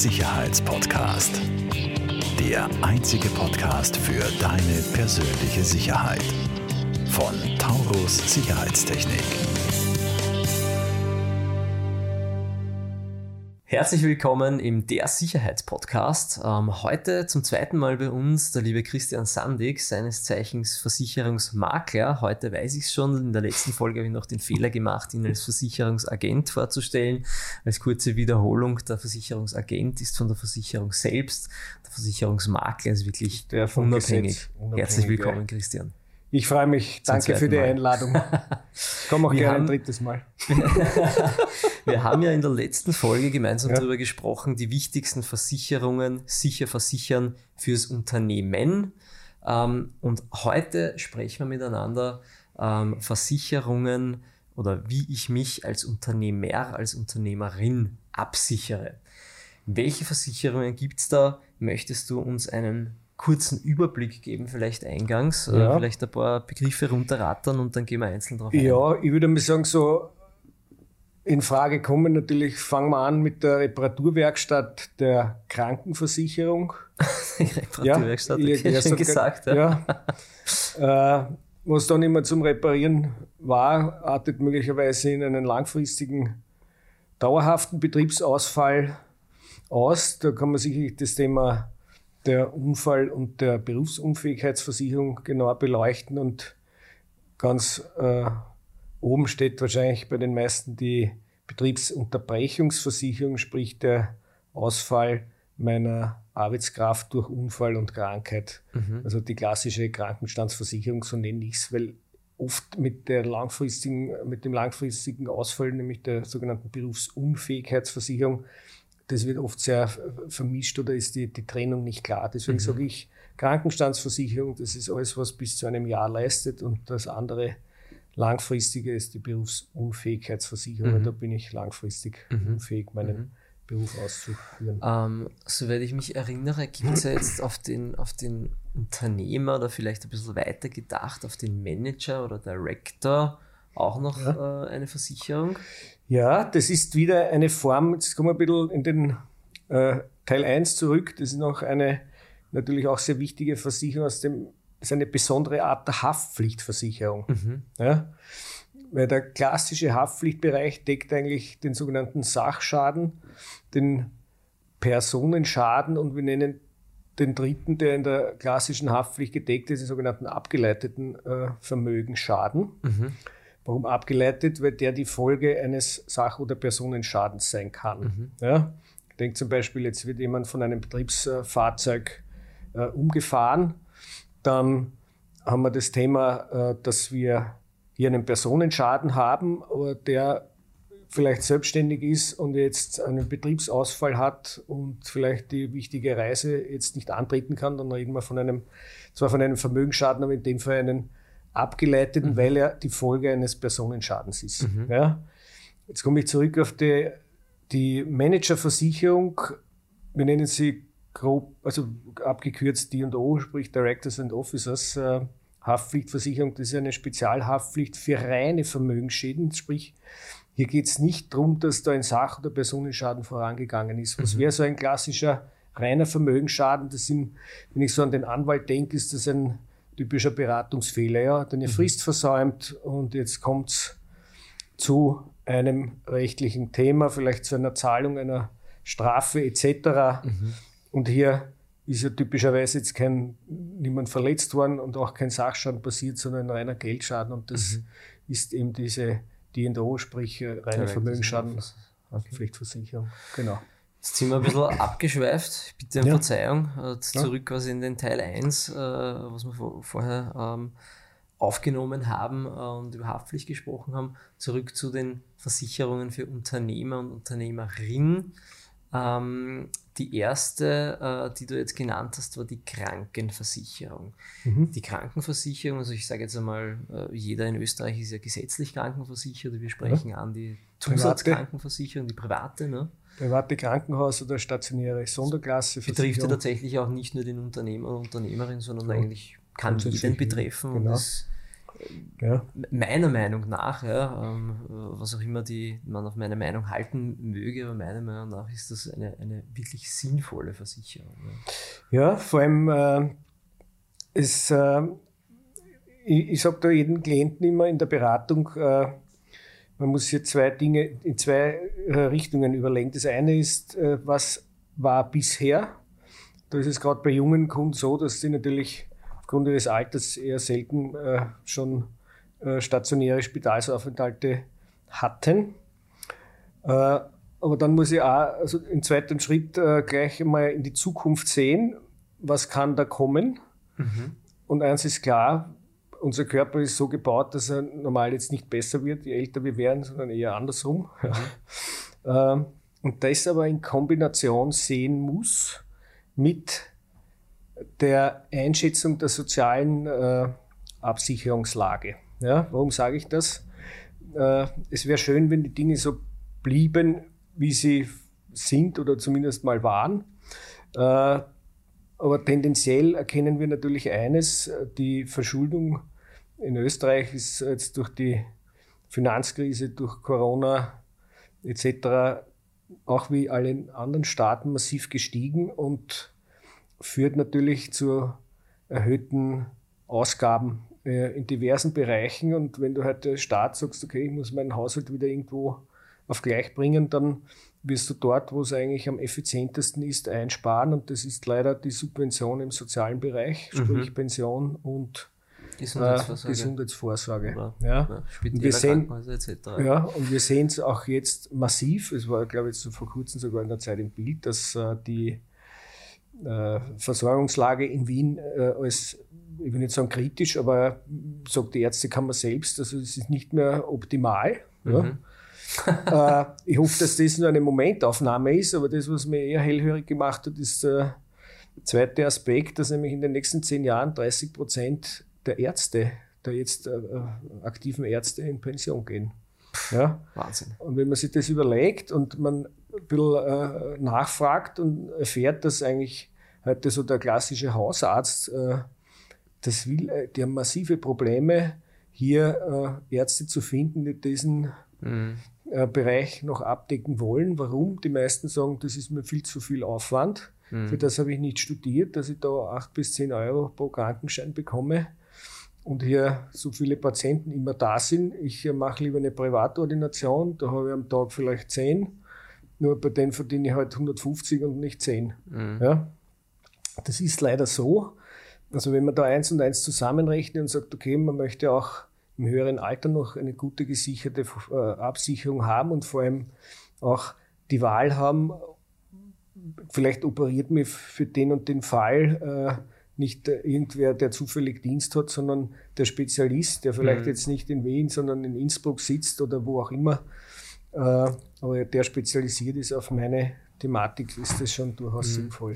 Sicherheitspodcast. Der einzige Podcast für deine persönliche Sicherheit. Von Taurus Sicherheitstechnik. Herzlich willkommen im Der Sicherheitspodcast. Ähm, heute zum zweiten Mal bei uns der liebe Christian Sandig, seines Zeichens Versicherungsmakler. Heute weiß ich es schon. In der letzten Folge habe ich noch den Fehler gemacht, ihn als Versicherungsagent vorzustellen. Als kurze Wiederholung, der Versicherungsagent ist von der Versicherung selbst. Der Versicherungsmakler ist wirklich unabhängig. unabhängig. Herzlich willkommen, Christian. Ich freue mich. Danke für die Mal. Einladung. Ich komme auch wir gerne haben, ein drittes Mal. wir haben ja in der letzten Folge gemeinsam ja. darüber gesprochen, die wichtigsten Versicherungen sicher versichern fürs Unternehmen. Ähm, und heute sprechen wir miteinander ähm, Versicherungen oder wie ich mich als Unternehmer, als Unternehmerin absichere. Welche Versicherungen gibt es da? Möchtest du uns einen kurzen Überblick geben, vielleicht eingangs, äh, ja. vielleicht ein paar Begriffe runterrattern und dann gehen wir einzeln drauf ein. Ja, ich würde mal sagen, so in Frage kommen natürlich, fangen wir an mit der Reparaturwerkstatt der Krankenversicherung. Reparaturwerkstatt, ja, okay, ja, schon gesagt. Ja. ja. äh, was dann immer zum Reparieren war, artet möglicherweise in einen langfristigen, dauerhaften Betriebsausfall aus. Da kann man sicherlich das Thema der Unfall- und der Berufsunfähigkeitsversicherung genauer beleuchten und ganz äh, oben steht wahrscheinlich bei den meisten die Betriebsunterbrechungsversicherung, sprich der Ausfall meiner Arbeitskraft durch Unfall und Krankheit. Mhm. Also die klassische Krankenstandsversicherung, so nenne ich es, weil oft mit, der langfristigen, mit dem langfristigen Ausfall, nämlich der sogenannten Berufsunfähigkeitsversicherung, das wird oft sehr vermischt oder ist die, die Trennung nicht klar. Deswegen mhm. sage ich, Krankenstandsversicherung, das ist alles, was bis zu einem Jahr leistet und das andere langfristige ist die Berufsunfähigkeitsversicherung. Mhm. Da bin ich langfristig mhm. unfähig, meinen mhm. Beruf auszuführen. Ähm, soweit ich mich erinnere, gibt es ja jetzt auf den, auf den Unternehmer oder vielleicht ein bisschen weiter gedacht, auf den Manager oder Director auch noch ja. äh, eine Versicherung? Ja, das ist wieder eine Form, jetzt kommen wir ein bisschen in den äh, Teil 1 zurück, das ist noch eine natürlich auch sehr wichtige Versicherung aus dem, das ist eine besondere Art der Haftpflichtversicherung. Mhm. Ja? Weil der klassische Haftpflichtbereich deckt eigentlich den sogenannten Sachschaden, den Personenschaden und wir nennen den dritten, der in der klassischen Haftpflicht gedeckt ist, den sogenannten abgeleiteten äh, Vermögensschaden. Mhm. Warum abgeleitet? Weil der die Folge eines Sach- oder Personenschadens sein kann. Mhm. Ja? Ich denke zum Beispiel, jetzt wird jemand von einem Betriebsfahrzeug äh, umgefahren. Dann haben wir das Thema, äh, dass wir hier einen Personenschaden haben, aber der vielleicht selbstständig ist und jetzt einen Betriebsausfall hat und vielleicht die wichtige Reise jetzt nicht antreten kann, dann reden wir von einem, zwar von einem Vermögensschaden, aber in dem Fall einen abgeleitet, mhm. weil er die Folge eines Personenschadens ist. Mhm. Ja? Jetzt komme ich zurück auf die, die Managerversicherung. Wir nennen sie grob, also abgekürzt D&O, sprich Directors and Officers. Äh, Haftpflichtversicherung, das ist eine Spezialhaftpflicht für reine Vermögensschäden, sprich hier geht es nicht darum, dass da ein Sach- oder Personenschaden vorangegangen ist. Was mhm. wäre so ein klassischer reiner Vermögensschaden? Das sind, wenn ich so an den Anwalt denke, ist das ein typischer Beratungsfehler. Ja, hat eine mhm. Frist versäumt und jetzt kommt es zu einem rechtlichen Thema, vielleicht zu einer Zahlung einer Strafe etc. Mhm. Und hier ist ja typischerweise jetzt kein niemand verletzt worden und auch kein Sachschaden passiert, sondern ein reiner Geldschaden. Und das mhm. ist eben diese DO, sprich äh, reine Vermögensschaden, okay. Pflichtversicherung. Genau. Jetzt sind wir ein bisschen abgeschweift. Bitte um ja. Verzeihung. Äh, zurück quasi in den Teil 1, äh, was wir vorher ähm, aufgenommen haben und über Haftpflicht gesprochen haben. Zurück zu den Versicherungen für Unternehmer und Unternehmerinnen. Ähm, die erste, die du jetzt genannt hast, war die Krankenversicherung. Mhm. Die Krankenversicherung, also ich sage jetzt einmal, jeder in Österreich ist ja gesetzlich krankenversichert. Wir sprechen ja. an die Zusatzkrankenversicherung, die private. Ne? Private Krankenhaus oder stationäre Sonderklasse. Betrifft ja tatsächlich auch nicht nur den Unternehmer und Unternehmerin, sondern ja. eigentlich kann jeden betreffen. Genau. Das ja. meiner Meinung nach, ja, ähm, was auch immer die, man auf meine Meinung halten möge, aber meiner Meinung nach ist das eine, eine wirklich sinnvolle Versicherung. Ja, ja vor allem äh, ist, äh, ich, ich sage da jedem Klienten immer in der Beratung, äh, man muss hier zwei Dinge in zwei äh, Richtungen überlegen. Das eine ist, äh, was war bisher? Da ist es gerade bei jungen Kunden so, dass sie natürlich aufgrund ihres Alters eher selten äh, schon stationäre Spitalsaufenthalte hatten. aber dann muss ich auch also im zweiten Schritt gleich einmal in die Zukunft sehen, was kann da kommen. Mhm. Und eins ist klar, unser Körper ist so gebaut, dass er normal jetzt nicht besser wird, je älter wir werden, sondern eher andersrum. Mhm. Ähm, und das aber in Kombination sehen muss mit der Einschätzung der sozialen äh, Absicherungslage. Ja, warum sage ich das? Äh, es wäre schön, wenn die Dinge so blieben, wie sie sind oder zumindest mal waren. Äh, aber tendenziell erkennen wir natürlich eines, die Verschuldung in Österreich ist jetzt durch die Finanzkrise, durch Corona etc. auch wie allen anderen Staaten massiv gestiegen und führt natürlich zu erhöhten Ausgaben äh, in diversen Bereichen. Und wenn du halt Staat sagst, okay, ich muss meinen Haushalt wieder irgendwo auf gleich bringen, dann wirst du dort, wo es eigentlich am effizientesten ist, einsparen. Und das ist leider die Subvention im sozialen Bereich, sprich mhm. Pension und Gesundheitsvorsorge. Äh, Gesundheitsvorsorge. Oder, ja. und wir sehen, ja, und wir sehen es auch jetzt massiv. Es war, glaube ich, so vor kurzem sogar in der Zeit im Bild, dass äh, die äh, Versorgungslage in Wien äh, als, ich will nicht sagen kritisch, aber sagt die Ärzte kann man selbst, also es ist nicht mehr optimal. Mhm. Ja. äh, ich hoffe, dass das nur eine Momentaufnahme ist, aber das, was mir eher hellhörig gemacht hat, ist der zweite Aspekt, dass nämlich in den nächsten zehn Jahren 30 Prozent der Ärzte, der jetzt äh, äh, aktiven Ärzte in Pension gehen. Ja? Wahnsinn. Und wenn man sich das überlegt und man ein bisschen äh, nachfragt und erfährt, dass eigentlich heute so der klassische Hausarzt, äh, das will, äh, die haben massive Probleme, hier äh, Ärzte zu finden, die diesen mhm. Bereich noch abdecken wollen. Warum? Die meisten sagen, das ist mir viel zu viel Aufwand. Mhm. Für das habe ich nicht studiert, dass ich da acht bis zehn Euro pro Krankenschein bekomme und hier so viele Patienten immer da sind. Ich mache lieber eine Privatordination, da habe ich am Tag vielleicht 10, nur bei denen verdiene ich halt 150 und nicht 10. Mhm. Ja? Das ist leider so. Also wenn man da eins und eins zusammenrechnet und sagt, okay, man möchte auch im höheren Alter noch eine gute gesicherte äh, Absicherung haben und vor allem auch die Wahl haben, vielleicht operiert mir für den und den Fall äh, nicht irgendwer, der zufällig Dienst hat, sondern der Spezialist, der vielleicht mhm. jetzt nicht in Wien, sondern in Innsbruck sitzt oder wo auch immer, äh, aber der spezialisiert ist auf meine Thematik, ist das schon durchaus mhm. sinnvoll.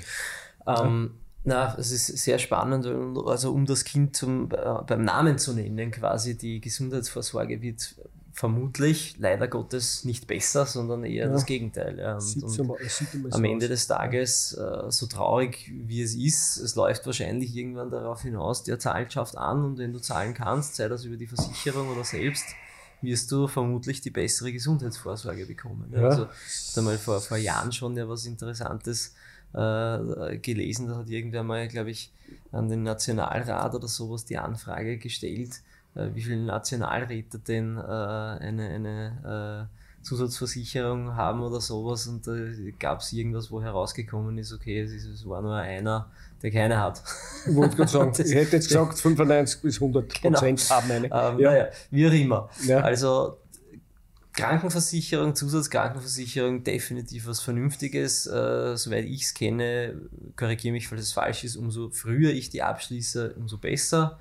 Ähm. Na, es ist sehr spannend, also um das Kind zum, äh, beim Namen zu nennen, quasi die Gesundheitsvorsorge wird vermutlich leider Gottes nicht besser, sondern eher ja. das Gegenteil. Ja. Und, und am Ende des Tages, äh, so traurig wie es ist, es läuft wahrscheinlich irgendwann darauf hinaus, der Zahlen schafft an und wenn du zahlen kannst, sei das über die Versicherung oder selbst, wirst du vermutlich die bessere Gesundheitsvorsorge bekommen. Ja. Also, da mal vor, vor Jahren schon ja was Interessantes äh, gelesen, da hat irgendwer mal, glaube ich, an den Nationalrat oder sowas die Anfrage gestellt, äh, wie viele Nationalräte denn äh, eine, eine äh, Zusatzversicherung haben oder sowas und da gab es irgendwas, wo herausgekommen ist, okay, es, ist, es war nur einer, der keine hat. Ich wollte gerade sagen, ich hätte jetzt gesagt, 95 bis 100 genau. Prozent haben eine. Ähm, ja. Naja, wie auch immer. Ja. Also Krankenversicherung, Zusatzkrankenversicherung, definitiv was Vernünftiges. Äh, soweit ich es kenne, korrigiere mich, falls es falsch ist, umso früher ich die abschließe, umso besser.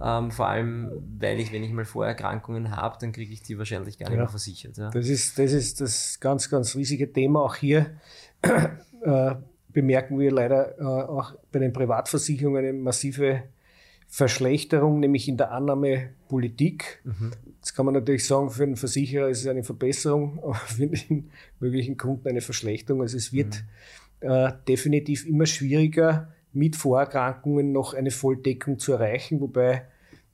Ähm, vor allem, weil ich, wenn ich mal Vorerkrankungen habe, dann kriege ich die wahrscheinlich gar nicht ja. mehr versichert. Ja. Das, ist, das ist das ganz, ganz riesige Thema. Auch hier äh, bemerken wir leider äh, auch bei den Privatversicherungen eine massive Verschlechterung, nämlich in der Annahmepolitik. Mhm. Jetzt kann man natürlich sagen, für einen Versicherer ist es eine Verbesserung, aber für den möglichen Kunden eine Verschlechterung. Also es wird mhm. äh, definitiv immer schwieriger, mit Vorerkrankungen noch eine Volldeckung zu erreichen, wobei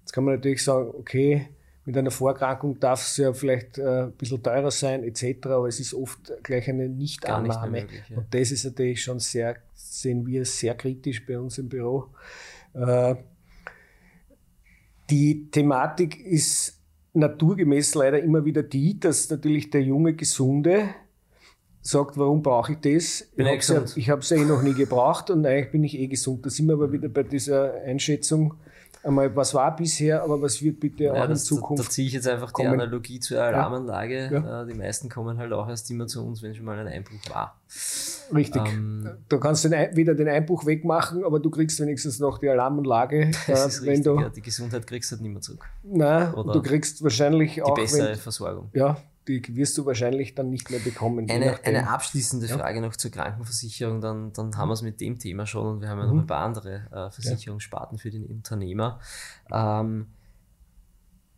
Jetzt kann man natürlich sagen, okay, mit einer Vorerkrankung darf es ja vielleicht äh, ein bisschen teurer sein, etc., aber es ist oft gleich eine Nichtannahme. Nicht möglich, ja. Und das ist natürlich schon sehr, sehen wir sehr kritisch bei uns im Büro. Äh, die Thematik ist naturgemäß leider immer wieder die, dass natürlich der junge Gesunde sagt, warum brauche ich das? Bin ich habe es ja, eh noch nie gebraucht und eigentlich bin ich eh gesund. Da sind wir aber wieder bei dieser Einschätzung, einmal, was war bisher, aber was wird bitte ja, auch in Zukunft. Da, da ziehe ich jetzt einfach kommen. die Analogie zur Alarmanlage. Ja. Äh, die meisten kommen halt auch erst immer zu uns, wenn schon mal ein Einbruch war. Richtig. Ähm, du kannst den, wieder den Einbruch wegmachen, aber du kriegst wenigstens noch die Alarmanlage. Das äh, ist wenn richtig, du, ja. Die Gesundheit kriegst du halt nicht mehr zurück. Nein, Oder du kriegst wahrscheinlich auch. Die bessere wenn, Versorgung. Ja, die wirst du wahrscheinlich dann nicht mehr bekommen. Eine, eine abschließende ja. Frage noch zur Krankenversicherung, dann, dann haben wir es mit dem Thema schon und wir haben ja noch mhm. ein paar andere äh, Versicherungssparten für den Unternehmer. Ähm,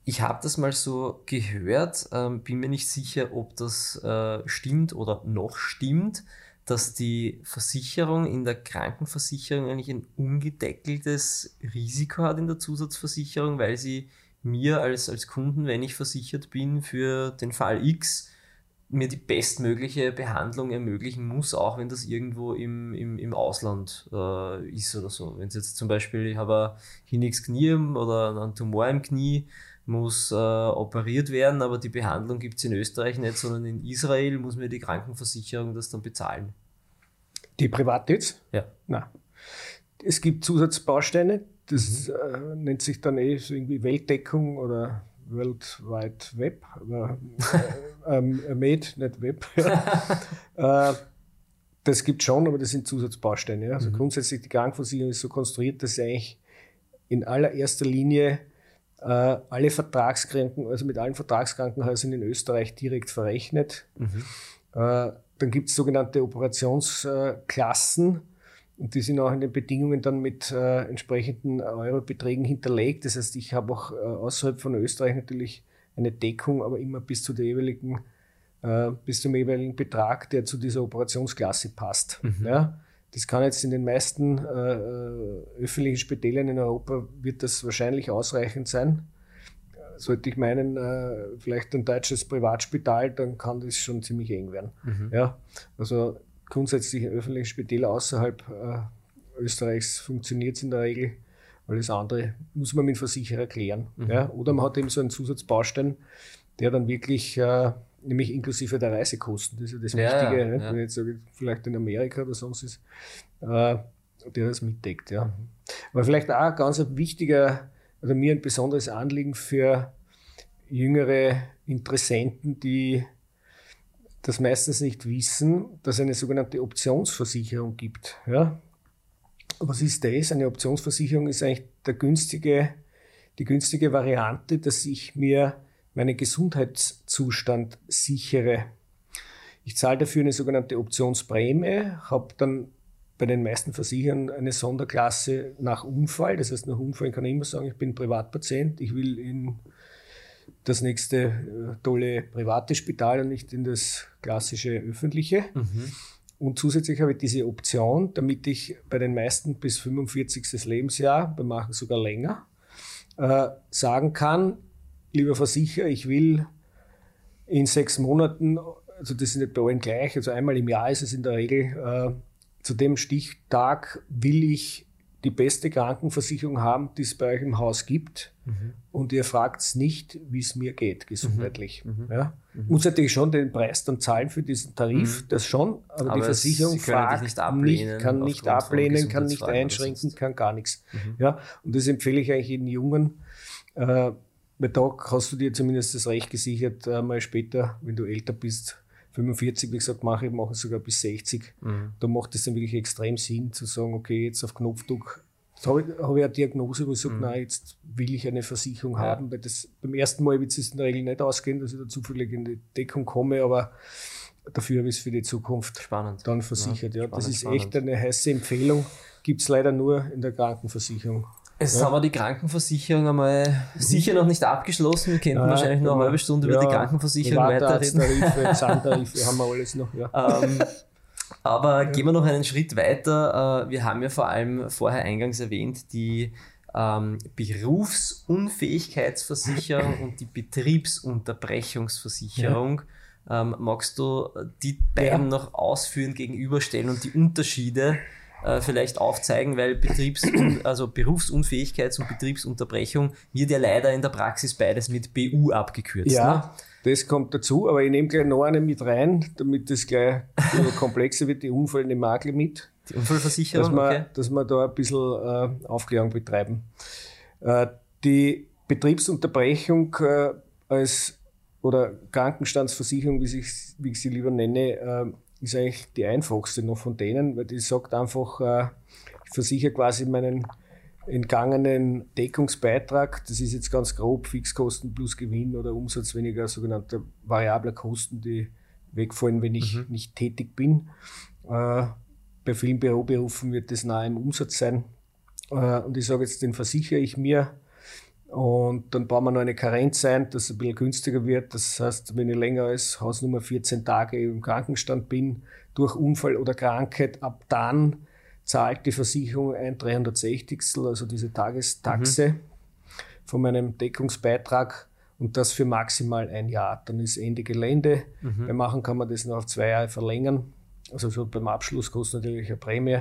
ich habe das mal so gehört, ähm, bin mir nicht sicher, ob das äh, stimmt oder noch stimmt, dass die Versicherung in der Krankenversicherung eigentlich ein ungedeckeltes Risiko hat in der Zusatzversicherung, weil sie mir als, als Kunden, wenn ich versichert bin für den Fall X, mir die bestmögliche Behandlung ermöglichen muss, auch wenn das irgendwo im, im, im Ausland äh, ist oder so. Wenn es jetzt zum Beispiel, ich habe ein hinniges Knie oder einen Tumor im Knie, muss äh, operiert werden, aber die Behandlung gibt es in Österreich nicht, sondern in Israel muss mir die Krankenversicherung das dann bezahlen. Die private jetzt? Ja. Nein. Es gibt Zusatzbausteine, das mhm. äh, nennt sich dann eh so irgendwie Weltdeckung oder World Wide Web, aber äh, ähm, Made, nicht Web. äh, das gibt schon, aber das sind Zusatzbausteine. Ja. Also mhm. grundsätzlich die Krankenversicherung ist so konstruiert, dass sie eigentlich in allererster Linie äh, alle Vertragskranken, also mit allen Vertragskrankenhäusern in Österreich direkt verrechnet. Mhm. Äh, dann gibt es sogenannte Operationsklassen und die sind auch in den Bedingungen dann mit äh, entsprechenden Eurobeträgen hinterlegt. Das heißt, ich habe auch äh, außerhalb von Österreich natürlich eine Deckung, aber immer bis zu der jeweiligen, äh, bis zum jeweiligen Betrag, der zu dieser Operationsklasse passt. Mhm. Ja? Das kann jetzt in den meisten äh, äh, öffentlichen Spitälern in Europa wird das wahrscheinlich ausreichend sein. Sollte ich meinen, äh, vielleicht ein deutsches Privatspital, dann kann das schon ziemlich eng werden. Mhm. Ja, also grundsätzlich in öffentlichen Spitäler außerhalb äh, Österreichs funktioniert es in der Regel. Alles andere muss man mit dem Versicherer klären. Mhm. Ja? Oder man hat eben so einen Zusatzbaustein, der dann wirklich, äh, nämlich inklusive der Reisekosten, das ist ja das ja, Wichtige, ja, ja. wenn ich jetzt sage, vielleicht in Amerika oder sonst ist, äh, der das mitdeckt. Ja. Aber vielleicht auch ein ganz wichtiger, oder mir ein besonderes Anliegen für jüngere Interessenten, die das meistens nicht wissen, dass es eine sogenannte Optionsversicherung gibt. Ja? Was ist das? Eine Optionsversicherung ist eigentlich der günstige, die günstige Variante, dass ich mir meinen Gesundheitszustand sichere. Ich zahle dafür eine sogenannte Optionsprämie, habe dann bei den meisten Versichern eine Sonderklasse nach Unfall. Das heißt, nach Unfall kann ich immer sagen, ich bin Privatpatient, ich will in das nächste äh, tolle private Spital und nicht in das klassische öffentliche. Mhm. Und zusätzlich habe ich diese Option, damit ich bei den meisten bis 45. Lebensjahr, bei manchen sogar länger, äh, sagen kann, lieber Versicherer, ich will in sechs Monaten, also das ist nicht bei allen gleich, also einmal im Jahr ist es in der Regel, äh, zu dem Stichtag will ich die beste Krankenversicherung haben, die es bei euch im Haus gibt. Mhm. Und ihr fragt nicht, wie es mir geht, gesundheitlich. Mhm. mhm. Ja? Mhm. Muss natürlich schon den Preis dann zahlen für diesen Tarif, mhm. das schon, aber, aber die Versicherung fragt nicht, ablehnen, nicht, kann nicht ablehnen, kann nicht einschränken, kann gar nichts. Mhm. Ja? Und das empfehle ich eigentlich jeden Jungen. Äh, weil da hast du dir zumindest das Recht gesichert, äh, mal später, wenn du älter bist, 45, wie gesagt, mache ich mache sogar bis 60. Mhm. Da macht es dann wirklich extrem Sinn zu sagen, okay, jetzt auf Knopfdruck. Da habe ich, hab ich eine Diagnose, wo ich sage, mhm. nein, jetzt will ich eine Versicherung ja. haben, weil das beim ersten Mal wird es in der Regel nicht ausgehen, dass ich da zufällig in die Deckung komme, aber dafür habe ich es für die Zukunft spannend. dann versichert. Ja, ja. Spannend, das ist spannend. echt eine heiße Empfehlung. Gibt es leider nur in der Krankenversicherung. Es ja. haben wir die Krankenversicherung einmal sicher noch nicht abgeschlossen. Wir könnten ja, wahrscheinlich noch eine halbe Stunde ja, über die Krankenversicherung weiterreden. Tarife, Zahntarife haben wir alles noch. Ja. Ähm, aber gehen wir noch einen Schritt weiter. Äh, wir haben ja vor allem vorher eingangs erwähnt, die ähm, Berufsunfähigkeitsversicherung und die Betriebsunterbrechungsversicherung. Ja. Ähm, magst du die beiden ja. noch ausführen, gegenüberstellen und die Unterschiede äh, vielleicht aufzeigen, weil Betriebs also Berufsunfähigkeits- und Betriebsunterbrechung wird ja leider in der Praxis beides mit BU abgekürzt. Ja, ne? das kommt dazu, aber ich nehme gleich noch eine mit rein, damit das gleich komplexer wird, die Unfall in Makler mit. Die Unfallversicherung, dass wir, okay. dass wir da ein bisschen äh, Aufklärung betreiben. Äh, die Betriebsunterbrechung äh, als oder Krankenstandsversicherung, wie ich, wie ich sie lieber nenne, äh, ist eigentlich die einfachste noch von denen, weil die sagt einfach, äh, ich versichere quasi meinen entgangenen Deckungsbeitrag, das ist jetzt ganz grob Fixkosten plus Gewinn oder Umsatz weniger sogenannte variable Kosten, die wegfallen, wenn ich mhm. nicht tätig bin. Äh, bei vielen Büroberufen wird das nahe im Umsatz sein. Äh, und ich sage jetzt, den versichere ich mir. Und dann bauen wir noch eine Karenz ein, dass es ein bisschen günstiger wird. Das heißt, wenn ich länger als Hausnummer 14 Tage im Krankenstand bin, durch Unfall oder Krankheit, ab dann zahlt die Versicherung ein 360, also diese Tagestaxe mhm. von meinem Deckungsbeitrag und das für maximal ein Jahr. Dann ist Ende Gelände. Mhm. Bei Machen kann man das noch auf zwei Jahre verlängern. Also so beim Abschluss kostet natürlich eine Prämie,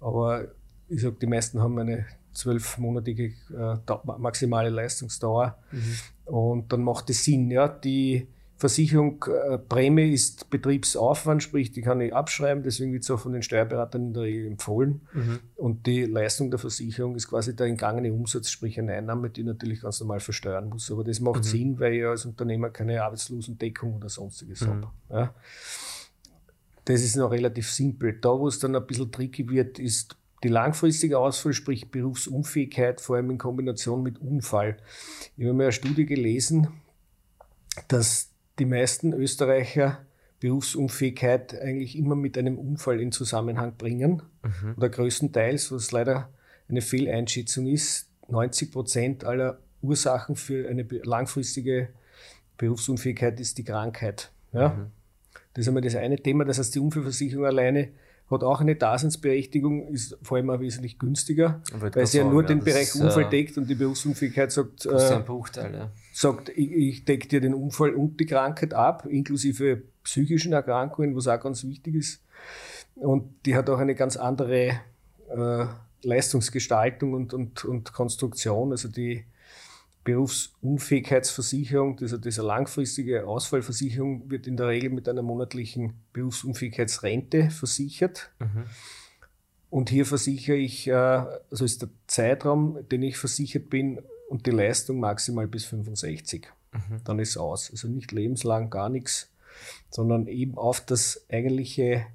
aber ich sage, die meisten haben eine zwölfmonatige äh, maximale Leistungsdauer mhm. und dann macht es Sinn. Ja, die Versicherung äh, Prämie ist Betriebsaufwand, sprich, die kann ich abschreiben, deswegen wird es auch von den Steuerberatern in der Regel empfohlen. Mhm. Und die Leistung der Versicherung ist quasi der entgangene Umsatz, sprich eine Einnahme, die natürlich ganz normal versteuern muss. Aber das macht mhm. Sinn, weil ich als Unternehmer keine Arbeitslosendeckung oder sonstiges mhm. habe. Ja. Das ist noch relativ simpel. Da, wo es dann ein bisschen tricky wird, ist die langfristige Ausfall, sprich Berufsunfähigkeit, vor allem in Kombination mit Unfall. Ich habe mir eine Studie gelesen, dass die meisten Österreicher Berufsunfähigkeit eigentlich immer mit einem Unfall in Zusammenhang bringen. Mhm. Oder größtenteils, was leider eine Fehleinschätzung ist, 90 Prozent aller Ursachen für eine langfristige Berufsunfähigkeit ist die Krankheit. Ja? Mhm. Das ist einmal das eine Thema. Das heißt, die Unfallversicherung alleine hat auch eine Daseinsberechtigung, ist vor allem auch wesentlich günstiger, weil sie ja nur den Bereich Unfall äh, deckt und die Berufsunfähigkeit sagt, Bruchteil, ja. sagt ich, ich decke dir den Unfall und die Krankheit ab, inklusive psychischen Erkrankungen, was auch ganz wichtig ist. Und die hat auch eine ganz andere äh, Leistungsgestaltung und, und, und Konstruktion. Also die Berufsunfähigkeitsversicherung, also diese langfristige Ausfallversicherung, wird in der Regel mit einer monatlichen Berufsunfähigkeitsrente versichert. Mhm. Und hier versichere ich, äh, also ist der Zeitraum, den ich versichert bin und die Leistung maximal bis 65. Mhm. Dann ist es aus. Also nicht lebenslang, gar nichts, sondern eben auf das eigentliche,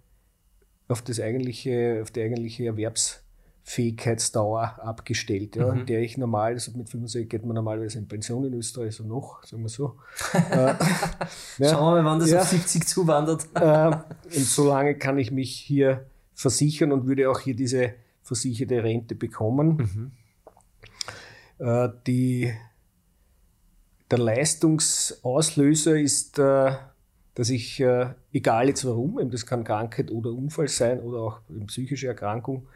auf das eigentliche, auf die eigentliche Erwerbs- Fähigkeitsdauer abgestellt, ja, mhm. in der ich normal, also mit 65 geht man normalerweise in Pension in Österreich, so noch, sagen wir so. äh, Schauen wir mal, wann das ja, auf 70 zuwandert. äh, und so lange kann ich mich hier versichern und würde auch hier diese versicherte Rente bekommen. Mhm. Äh, die, der Leistungsauslöser ist, äh, dass ich, äh, egal jetzt warum, eben das kann Krankheit oder Unfall sein oder auch psychische Erkrankung,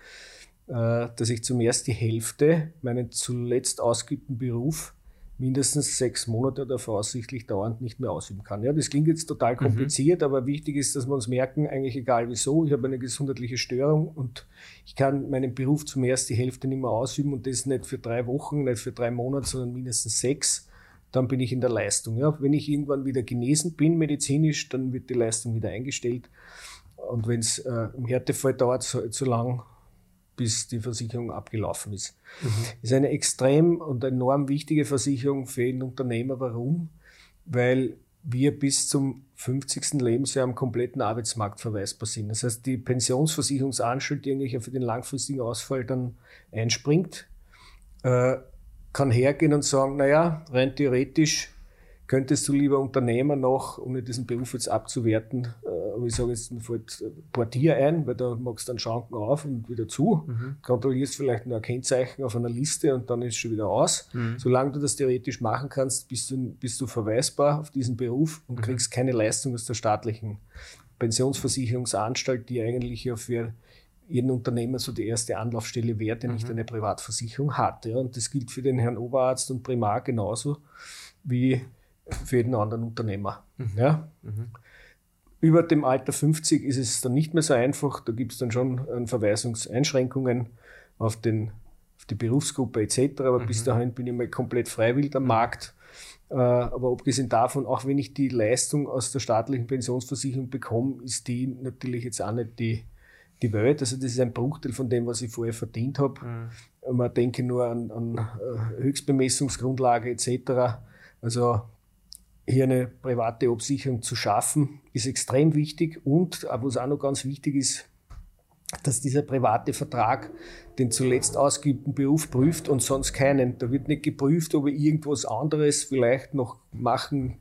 dass ich zum ersten die Hälfte meinen zuletzt ausgeübten Beruf mindestens sechs Monate oder voraussichtlich dauernd nicht mehr ausüben kann. Ja, das klingt jetzt total mhm. kompliziert, mhm. aber wichtig ist, dass wir uns merken, eigentlich egal wieso, ich habe eine gesundheitliche Störung und ich kann meinen Beruf zum ersten die Hälfte nicht mehr ausüben und das nicht für drei Wochen, nicht für drei Monate, sondern mindestens sechs, dann bin ich in der Leistung. Ja, wenn ich irgendwann wieder genesen bin medizinisch, dann wird die Leistung wieder eingestellt. Und wenn es äh, im Härtefall dauert so, so lang, bis die Versicherung abgelaufen ist. Mhm. Ist eine extrem und enorm wichtige Versicherung für jeden Unternehmer. Warum? Weil wir bis zum 50. Lebensjahr am kompletten Arbeitsmarkt verweisbar sind. Das heißt, die Pensionsversicherungsanstalt, die eigentlich für den langfristigen Ausfall dann einspringt, äh, kann hergehen und sagen, naja, rein theoretisch könntest du lieber Unternehmer noch, ohne diesen Beruf jetzt abzuwerten, äh, aber ich sage jetzt, mir fällt Portier ein, weil da machst du dann Schranken auf und wieder zu, mhm. kontrollierst vielleicht nur ein Kennzeichen auf einer Liste und dann ist es schon wieder aus. Mhm. Solange du das theoretisch machen kannst, bist du, bist du verweisbar auf diesen Beruf und mhm. kriegst keine Leistung aus der staatlichen Pensionsversicherungsanstalt, die eigentlich ja für jeden Unternehmer so die erste Anlaufstelle wäre, der mhm. nicht eine Privatversicherung hat. Ja. Und das gilt für den Herrn Oberarzt und Primar genauso wie für jeden anderen Unternehmer. Mhm. Ja. Mhm. Über dem Alter 50 ist es dann nicht mehr so einfach. Da gibt es dann schon Verweisungseinschränkungen auf, den, auf die Berufsgruppe etc. Aber mhm. bis dahin bin ich mal komplett freiwillig am mhm. Markt. Äh, aber abgesehen davon, auch wenn ich die Leistung aus der staatlichen Pensionsversicherung bekomme, ist die natürlich jetzt auch nicht die, die Welt. Also das ist ein Bruchteil von dem, was ich vorher verdient habe. Mhm. Man denke nur an, an äh, Höchstbemessungsgrundlage etc. Also hier eine private Absicherung zu schaffen, ist extrem wichtig. Und was auch noch ganz wichtig ist, dass dieser private Vertrag den zuletzt ausgeübten Beruf prüft und sonst keinen. Da wird nicht geprüft, ob er irgendwas anderes vielleicht noch machen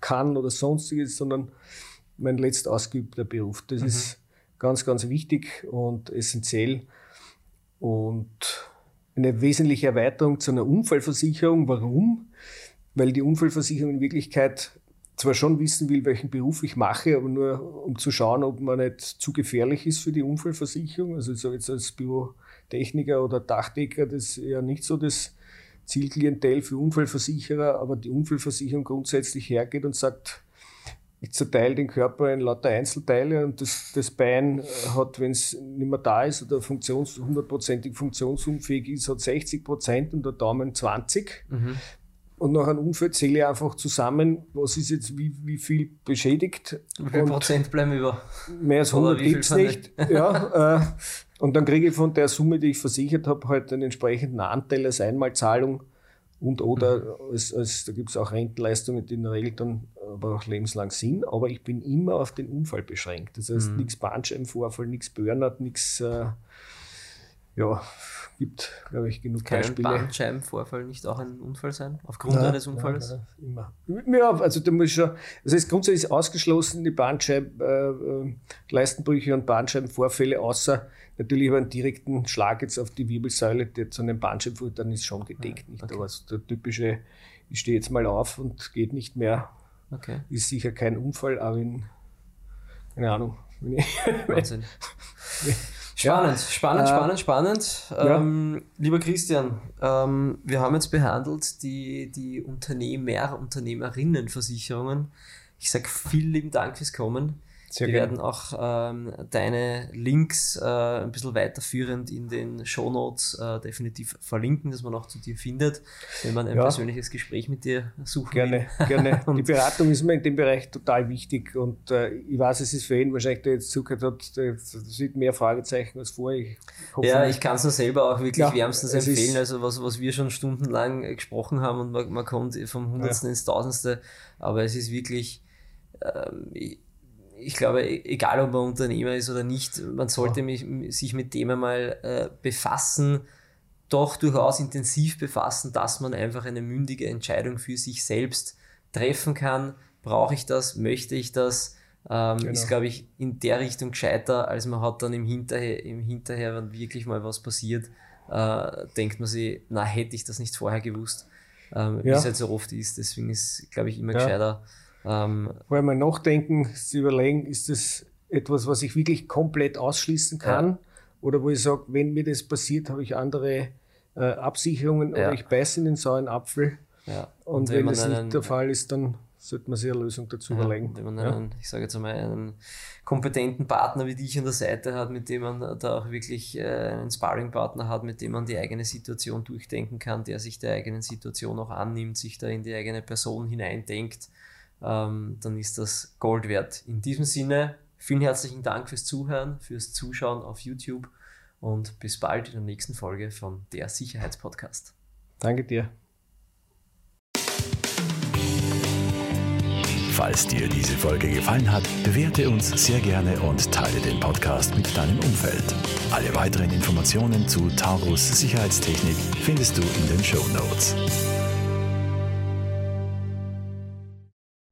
kann oder sonstiges, sondern mein letzt ausgeübter Beruf. Das mhm. ist ganz, ganz wichtig und essentiell. Und eine wesentliche Erweiterung zu einer Unfallversicherung. Warum? Weil die Unfallversicherung in Wirklichkeit zwar schon wissen will, welchen Beruf ich mache, aber nur um zu schauen, ob man nicht zu gefährlich ist für die Unfallversicherung. Also ich sage jetzt als Bürotechniker oder Dachdecker, das ist ja nicht so das Zielklientel für Unfallversicherer, aber die Unfallversicherung grundsätzlich hergeht und sagt, ich zerteile den Körper in lauter Einzelteile und das, das Bein hat, wenn es nicht mehr da ist oder funktions, hundertprozentig funktionsunfähig ist, hat 60 Prozent und der Daumen 20. Mhm. Und nach einem Unfall zähle ich einfach zusammen, was ist jetzt wie, wie viel beschädigt. Wie viel Prozent bleiben über? Mehr als 100 gibt es nicht. Ja, äh, und dann kriege ich von der Summe, die ich versichert habe, halt einen entsprechenden Anteil als Einmalzahlung und oder mhm. als, als, da gibt es auch Rentenleistungen, die in der Regel dann aber auch lebenslang sind. Aber ich bin immer auf den Unfall beschränkt. Das heißt, mhm. nichts Bandscheibenvorfall, nichts Burnout, nichts, äh, ja, gibt, glaube ich, genug Kann Beispiele. Kann ein Bandscheibenvorfall nicht auch ein Unfall sein, aufgrund nein, eines Unfalls? Nein, nein, immer. Ja, also da muss schon, das heißt grundsätzlich ausgeschlossen, die Bandscheiben, äh, äh, Leistenbrüche und Bandscheibenvorfälle, außer natürlich über einen direkten Schlag jetzt auf die Wirbelsäule, der zu einem Bandscheibenvorfall, dann ist schon gedeckt. Nicht? Okay. Aber der typische, ich stehe jetzt mal auf und geht nicht mehr, okay. ist sicher kein Unfall, aber in, keine Ahnung. Wahnsinn. Spannend, spannend, äh, spannend, spannend. Ja. Ähm, lieber Christian, ähm, wir haben jetzt behandelt die, die Unternehmer, Unternehmerinnenversicherungen. Ich sage vielen lieben Dank fürs Kommen. Sehr Wir gerne. werden auch ähm, deine Links äh, ein bisschen weiterführend in den Show Notes äh, definitiv verlinken, dass man auch zu dir findet, wenn man ein ja. persönliches Gespräch mit dir suchen gerne, will. Gerne, Die Beratung ist mir in dem Bereich total wichtig und äh, ich weiß, es ist für ihn wahrscheinlich, der jetzt zugehört hat, das sieht mehr Fragezeichen als vorher. Ich ja, ich kann es nur selber auch wirklich ja, wärmstens empfehlen, also was, was wir schon stundenlang gesprochen haben und man, man kommt vom Hundertsten ja. ins Tausendste, aber es ist wirklich, ähm, ich glaube, e-, egal ob man Unternehmer ist oder nicht, man sollte mich, sich mit dem einmal äh, befassen, doch durchaus intensiv befassen, dass man einfach eine mündige Entscheidung für sich selbst treffen kann. Brauche ich das? Möchte ich das? Ähm, genau. Ist, glaube ich, in der Richtung gescheiter, als man hat dann im Hinterher, im Hinterher wenn wirklich mal was passiert, äh, denkt man sich, na, hätte ich das nicht vorher gewusst, ähm, ja. wie es halt so oft ist. Deswegen ist, glaube ich, immer ja. gescheiter, ähm, Weil man nachdenken, zu überlegen, ist das etwas, was ich wirklich komplett ausschließen kann? Ja. Oder wo ich sage, wenn mir das passiert, habe ich andere äh, Absicherungen ja. oder ich beiße in den sauren Apfel. Ja. Und, Und wenn, wenn das einen, nicht der Fall ist, dann sollte man sich eine Lösung dazu ja, überlegen. Wenn man einen, ich sage jetzt einmal, einen kompetenten Partner wie dich an der Seite hat, mit dem man da auch wirklich äh, einen Sparring-Partner hat, mit dem man die eigene Situation durchdenken kann, der sich der eigenen Situation auch annimmt, sich da in die eigene Person hineindenkt ähm, dann ist das Gold wert. In diesem Sinne, vielen herzlichen Dank fürs Zuhören, fürs Zuschauen auf YouTube und bis bald in der nächsten Folge von der Sicherheitspodcast. Danke dir. Falls dir diese Folge gefallen hat, bewerte uns sehr gerne und teile den Podcast mit deinem Umfeld. Alle weiteren Informationen zu Taurus Sicherheitstechnik findest du in den Show Notes.